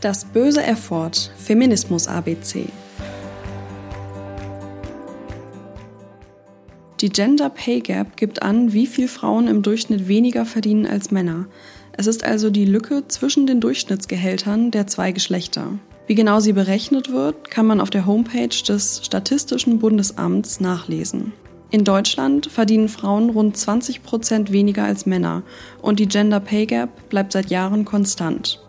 Das böse Erford Feminismus ABC. Die Gender Pay Gap gibt an, wie viel Frauen im Durchschnitt weniger verdienen als Männer. Es ist also die Lücke zwischen den Durchschnittsgehältern der zwei Geschlechter. Wie genau sie berechnet wird, kann man auf der Homepage des Statistischen Bundesamts nachlesen. In Deutschland verdienen Frauen rund 20 Prozent weniger als Männer und die Gender Pay Gap bleibt seit Jahren konstant.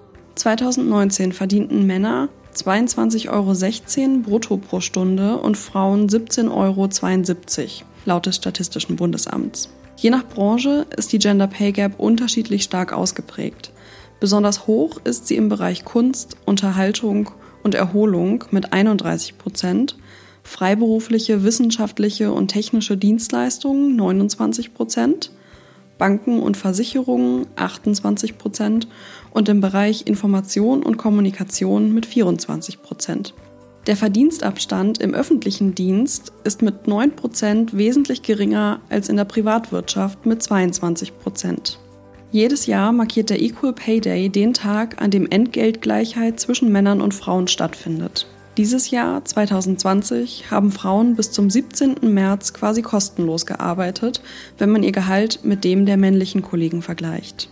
2019 verdienten Männer 22,16 Euro brutto pro Stunde und Frauen 17,72 Euro laut des Statistischen Bundesamts. Je nach Branche ist die Gender Pay Gap unterschiedlich stark ausgeprägt. Besonders hoch ist sie im Bereich Kunst, Unterhaltung und Erholung mit 31 Prozent, freiberufliche, wissenschaftliche und technische Dienstleistungen 29 Prozent, Banken und Versicherungen 28 Prozent und im Bereich Information und Kommunikation mit 24 Prozent. Der Verdienstabstand im öffentlichen Dienst ist mit 9 Prozent wesentlich geringer als in der Privatwirtschaft mit 22 Prozent. Jedes Jahr markiert der Equal Pay Day den Tag, an dem Entgeltgleichheit zwischen Männern und Frauen stattfindet. Dieses Jahr, 2020, haben Frauen bis zum 17. März quasi kostenlos gearbeitet, wenn man ihr Gehalt mit dem der männlichen Kollegen vergleicht.